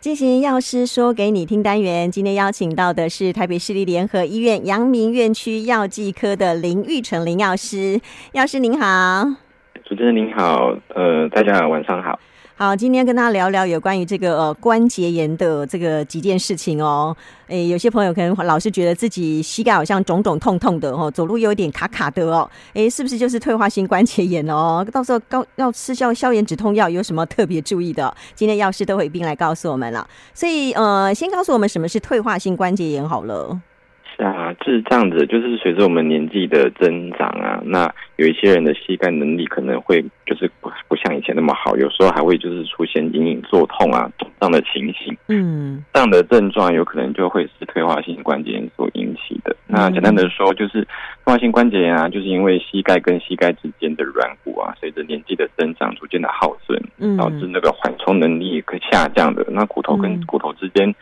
进行药师说给你听单元，今天邀请到的是台北市立联合医院阳明院区药剂科的林玉成林药师，药师您好，主持人您好，呃，大家晚上好。好，今天跟大家聊聊有关于这个呃关节炎的这个几件事情哦。诶，有些朋友可能老是觉得自己膝盖好像肿肿痛痛的哦，走路又有点卡卡的哦。诶，是不是就是退化性关节炎哦？到时候高要吃消消炎止痛药，有什么特别注意的？今天药师都会一并来告诉我们了。所以呃，先告诉我们什么是退化性关节炎好了。啊，是这样子，就是随着我们年纪的增长啊，那有一些人的膝盖能力可能会就是不不像以前那么好，有时候还会就是出现隐隐作痛啊这样的情形。嗯，这样的症状有可能就会是退化性关节炎所引起的。嗯、那简单的说，就是退化性关节炎啊，就是因为膝盖跟膝盖之间的软骨啊，随着年纪的增长逐渐的耗损，嗯，导致那个缓冲能力可下降的。那骨头跟骨头之间。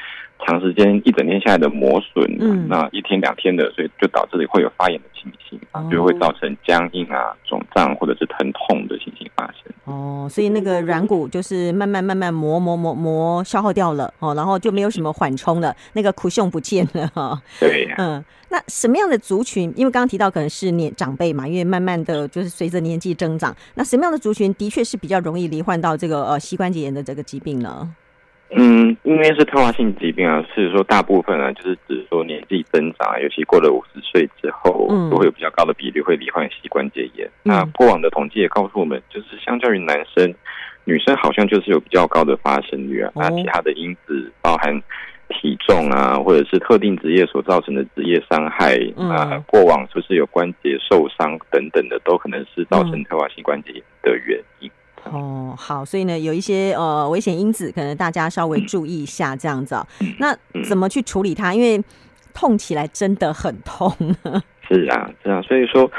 长时间一整天下来的磨损，嗯，那一天两天的，所以就导致会有发炎的情形，哦、就会造成僵硬啊、肿胀或者是疼痛的情形发生。哦，所以那个软骨就是慢慢慢慢磨磨磨磨消耗掉了哦，然后就没有什么缓冲了，那个苦胸不见了哈。哦、对、啊，嗯，那什么样的族群？因为刚刚提到可能是年长辈嘛，因为慢慢的就是随着年纪增长，那什么样的族群的确是比较容易罹患到这个呃膝关节炎的这个疾病呢？嗯，因为是退化性疾病啊，是说大部分啊，就是指说年纪增长，尤其过了五十岁之后，嗯，都会有比较高的比例会罹患膝关节炎。嗯、那过往的统计也告诉我们，就是相较于男生，女生好像就是有比较高的发生率啊。哦、那其他的因子，包含体重啊，或者是特定职业所造成的职业伤害、嗯、啊，过往就是有关节受伤等等的，都可能是造成退化性关节炎的原因。哦，好，所以呢，有一些呃危险因子，可能大家稍微注意一下这样子啊。那怎么去处理它？因为痛起来真的很痛。是啊，是啊，所以说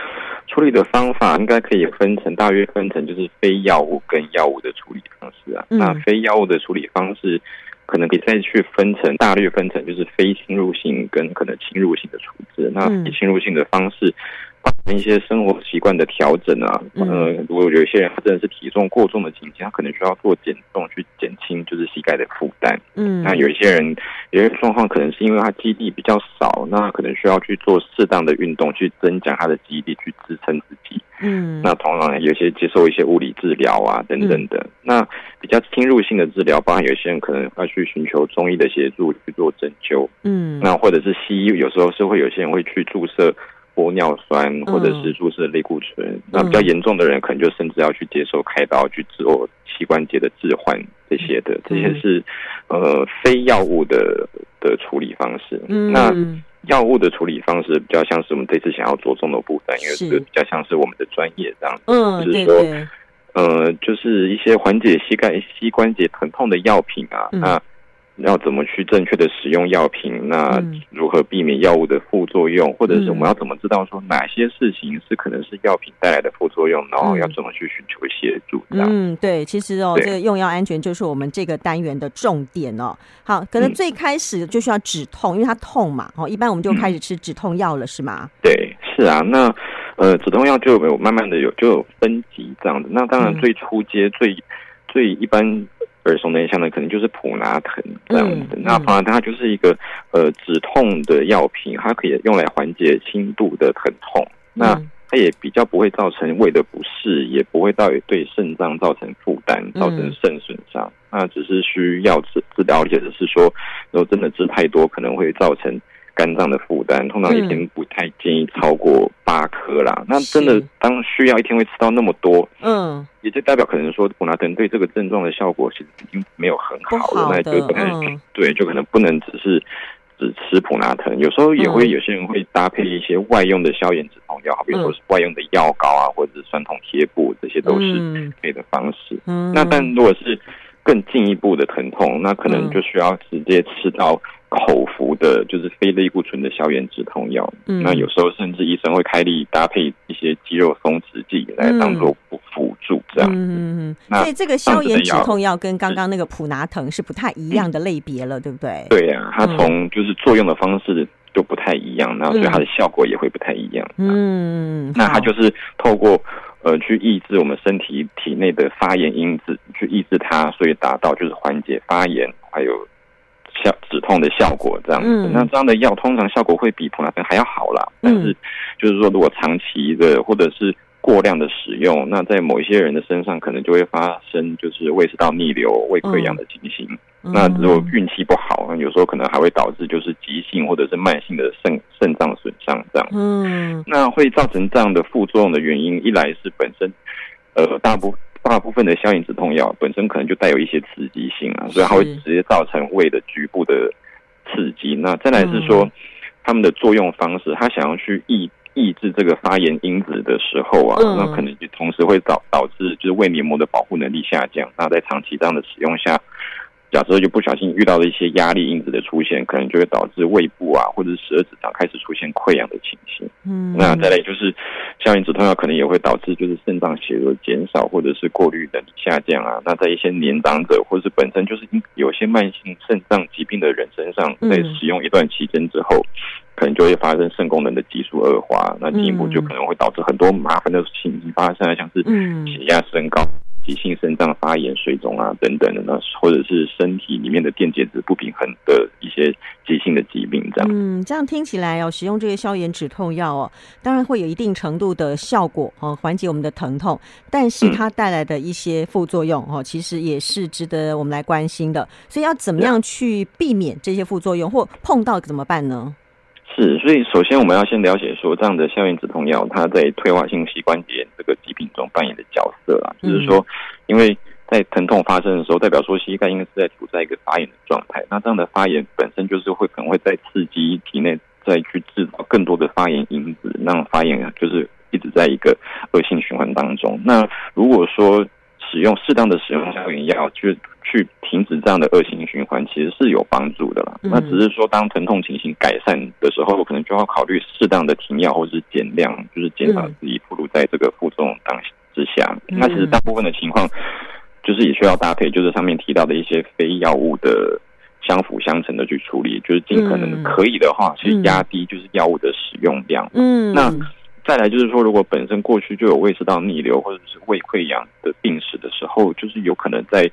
处理的方法应该可以分成，大约分成就是非药物跟药物的处理方式啊。嗯、那非药物的处理方式，可能可以再去分成，大略分成就是非侵入性跟可能侵入性的处置。那非侵入性的方式。一些生活习惯的调整啊，呃，如果有一些人他真的是体重过重的情形，他可能需要做减重去减轻就是膝盖的负担。嗯，那有一些人有些状况可能是因为他肌力比较少，那可能需要去做适当的运动去增加他的肌力去支撑自己。嗯，那同样有些接受一些物理治疗啊等等的。嗯、那比较侵入性的治疗，包含有些人可能要去寻求中医的协助去做针灸。嗯，那或者是西医，有时候是会有些人会去注射。玻尿酸或者是注射类固醇，嗯、那比较严重的人可能就甚至要去接受开刀去做膝关节的置换这些的，这些是呃非药物的的处理方式。嗯、那药物的处理方式比较像是我们这次想要着重的部分，因为这个比较像是我们的专业这样子，嗯，就是说，对对。呃，就是一些缓解膝盖膝关节疼痛的药品啊，嗯、那。要怎么去正确的使用药品？那如何避免药物的副作用？嗯、或者是我们要怎么知道说哪些事情是可能是药品带来的副作用？然后要怎么去寻求协助？嗯，对，其实哦，这个用药安全就是我们这个单元的重点哦。好，可能最开始就需要止痛，嗯、因为它痛嘛。哦，一般我们就开始吃止痛药了，是吗？对，是啊。那呃，止痛药就有慢慢的有就有分级这样子。那当然最初阶、嗯、最最一般。耳熟能详的可能就是普拿疼这样子，嗯嗯、那普拿疼它就是一个呃止痛的药品，它可以用来缓解轻度的疼痛，嗯、那它也比较不会造成胃的不适，也不会到对肾脏造成负担，造成肾损伤，嗯、那只是需要治治疗，或者是说如果真的治太多，可能会造成。肝脏的负担，通常一天不太建议超过八颗啦。嗯、那真的当需要一天会吃到那么多，嗯，也就代表可能说普拿疼对这个症状的效果其实已经没有很好了，好那就可能、嗯、对，就可能不能只是只吃普拿疼，有时候也会有些人会搭配一些外用的消炎止痛药，好比如说是外用的药膏啊，或者是酸痛贴布，这些都是可以的方式。嗯，那但如果是更进一步的疼痛，那可能就需要直接吃到。口服的，就是非类固醇的消炎止痛药。嗯，那有时候甚至医生会开立搭配一些肌肉松弛剂来当做辅助，这样嗯。嗯嗯，那所以这个消炎止痛药跟刚刚那个普拿疼是不太一样的类别了，嗯、对不对？对呀、啊，它从就是作用的方式就不太一样，然后所以它的效果也会不太一样。嗯，那它就是透过。呃，去抑制我们身体体内的发炎因子，去抑制它，所以达到就是缓解发炎、还有效止痛的效果这样子。嗯、那这样的药通常效果会比普拿疼还要好啦。但是就是说，如果长期的或者是过量的使用，那在某一些人的身上可能就会发生就是胃食道逆流、胃溃疡的情形。嗯、那如果运气不好，有时候可能还会导致就是急性或者是慢性的肾肾脏损伤这样。嗯，那会造成这样的副作用的原因，一来是本身呃大部大部分的消炎止痛药本身可能就带有一些刺激性啊，所以它会直接造成胃的局部的刺激。那再来是说，他们的作用方式，他想要去抑。抑制这个发炎因子的时候啊，那可能就同时会导导致就是胃黏膜的保护能力下降。那在长期这样的使用下，假设就不小心遇到了一些压力因子的出现，可能就会导致胃部啊或者是十二指肠开始出现溃疡的情形。嗯，那再来就是消炎止痛药可能也会导致就是肾脏血流减少或者是过滤能力下降啊。那在一些年长者或者是本身就是有些慢性肾脏疾病的人身上，在使用一段期间之后，可能就会发生肾功能的急速恶化，那进一步就可能会导致很多麻烦的情形发生，像是血压升高。急性肾脏发炎、水肿啊等等的，呢或者是身体里面的电解质不平衡的一些急性的疾病，这样。嗯，这样听起来哦，使用这些消炎止痛药哦，当然会有一定程度的效果哦，缓解我们的疼痛，但是它带来的一些副作用哦，其实也是值得我们来关心的。所以要怎么样去避免这些副作用，或碰到怎么办呢？是，所以首先我们要先了解说，这样的消炎止痛药它在退化性膝关节这个疾病中扮演的角色啊，就是说，因为在疼痛发生的时候，代表说膝盖应该是在处在一个发炎的状态，那这样的发炎本身就是会可能会在刺激体内再去制造更多的发炎因子，让发炎就是一直在一个恶性循环当中。那如果说使用适当的使用消炎药，就去停止这样的恶性循环，其实是有帮助的啦。那只是说，当疼痛情形改善的时候，可能就要考虑适当的停药或者是减量，就是减少自己暴露在这个副作用当之下。那其实大部分的情况，就是也需要搭配，就是上面提到的一些非药物的相辅相成的去处理，就是尽可能可以的话，去压低就是药物的使用量。嗯，那。再来就是说，如果本身过去就有胃食道逆流或者是胃溃疡的病史的时候，就是有可能在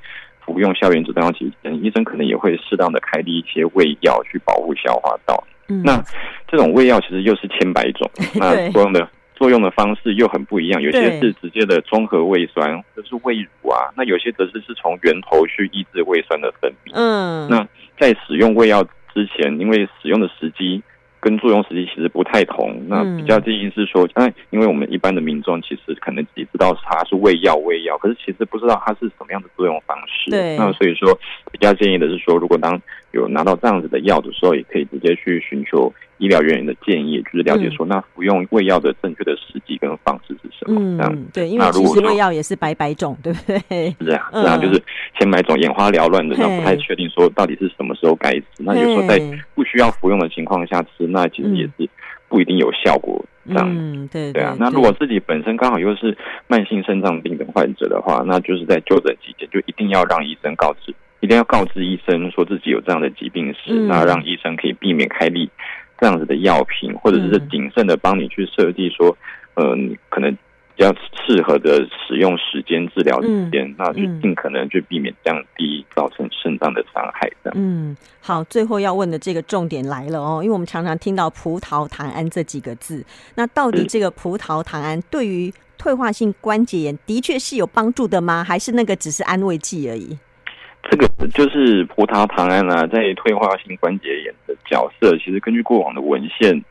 服用消炎止痛药期间，医生可能也会适当的开立一些胃药去保护消化道。嗯、那这种胃药其实又是千百种，那作用的作用的方式又很不一样，有些是直接的中和胃酸，就是胃乳啊，那有些则是是从源头去抑制胃酸的分泌。嗯，那在使用胃药之前，因为使用的时机。跟作用时机其实不太同，那比较建议是说，哎，因为我们一般的民众其实可能只知道它是胃药，胃药，可是其实不知道它是什么样的作用方式。对，那所以说比较建议的是说，如果当有拿到这样子的药的时候，也可以直接去寻求医疗人员的建议，就是了解说，那服用胃药的正确的时机跟方式是什么？嗯，这样对，因为其实胃药也是百百种，对不对？是啊，是啊，就是千百种，眼花缭乱的，那不太确定说到底是什么时候该吃。那有时候在不需要服用的情况下吃，那其实也是不一定有效果。这样，嗯，对对啊。那如果自己本身刚好又是慢性肾脏病的患者的话，那就是在就诊期间就一定要让医生告知。一定要告知医生说自己有这样的疾病史，嗯、那让医生可以避免开立这样子的药品，或者是谨慎的帮你去设计说，嗯、呃，你可能比较适合的使用时间、治疗时间，嗯、那就尽可能去避免降低造成肾脏的伤害。这样。嗯，好，最后要问的这个重点来了哦，因为我们常常听到葡萄糖胺这几个字，那到底这个葡萄糖胺对于退化性关节炎的确是有帮助的吗？还是那个只是安慰剂而已？这个就是葡萄糖胺啊，在退化性关节炎的角色，其实根据过往的文献，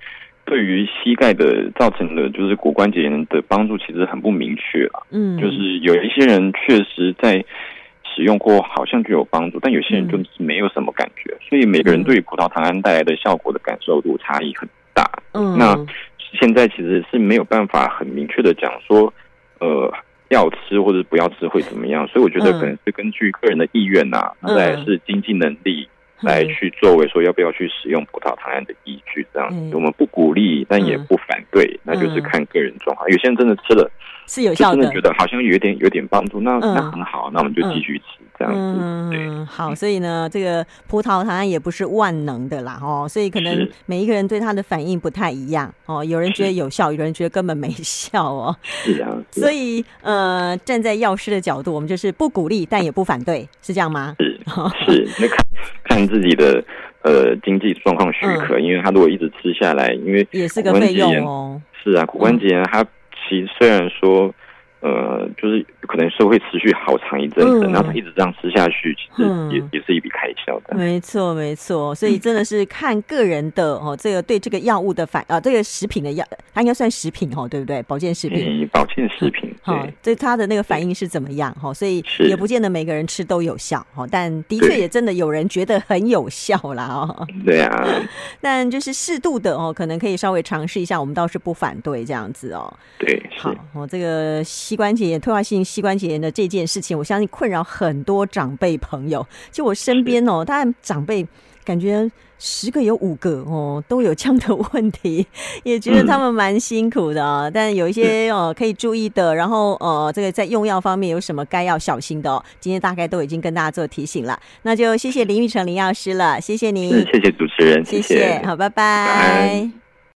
对于膝盖的造成的就是骨关节炎的帮助，其实很不明确啊。嗯，就是有一些人确实在使用过，好像就有帮助，但有些人就是没有什么感觉。所以每个人对于葡萄糖胺带来的效果的感受度差异很大。嗯，那现在其实是没有办法很明确的讲说，呃。要吃或者不要吃会怎么样？所以我觉得可能是根据个人的意愿呐、啊，再是经济能力来去作为说要不要去使用葡萄糖胺的依据。这样子，我们不鼓励，但也不反对，那就是看个人状况。有些人真的吃了是有效的，真的觉得好像有点有点帮助，那那很好，那我们就继续吃。这样子，嗯，好，所以呢，这个葡萄糖胺也不是万能的啦，哦，所以可能每一个人对它的反应不太一样，哦，有人觉得有效，有人觉得根本没效哦。是啊，所以呃，站在药师的角度，我们就是不鼓励，但也不反对，是这样吗？是，是，那看看自己的呃经济状况许可，嗯，因为他如果一直吃下来，因为也是个费用哦。是啊，骨关节炎它其实虽然说。呃，就是可能是会持续好长一阵子，然后他一直这样吃下去，其实也、嗯、也是一笔开销的。没错，没错，所以真的是看个人的哦，这个对这个药物的反啊，这个食品的药，它应该算食品哦，对不对？保健食品，嗯、保健食品，对它的那个反应是怎么样哈？所以也不见得每个人吃都有效哈，但的确也真的有人觉得很有效啦哦。对啊，但就是适度的哦，可能可以稍微尝试一下，我们倒是不反对这样子哦。对，好，哦，这个。膝关节炎、退化性膝关节炎的这件事情，我相信困扰很多长辈朋友。就我身边哦，当然长辈感觉十个有五个哦都有这样的问题，也觉得 他们蛮辛苦的。嗯、但有一些 哦可以注意的，然后呃，这个在用药方面有什么该要小心的哦？今天大概都已经跟大家做提醒了。那就谢谢林玉成林药师了，谢谢您，谢谢主持人，谢谢，谢谢好，拜拜。拜拜。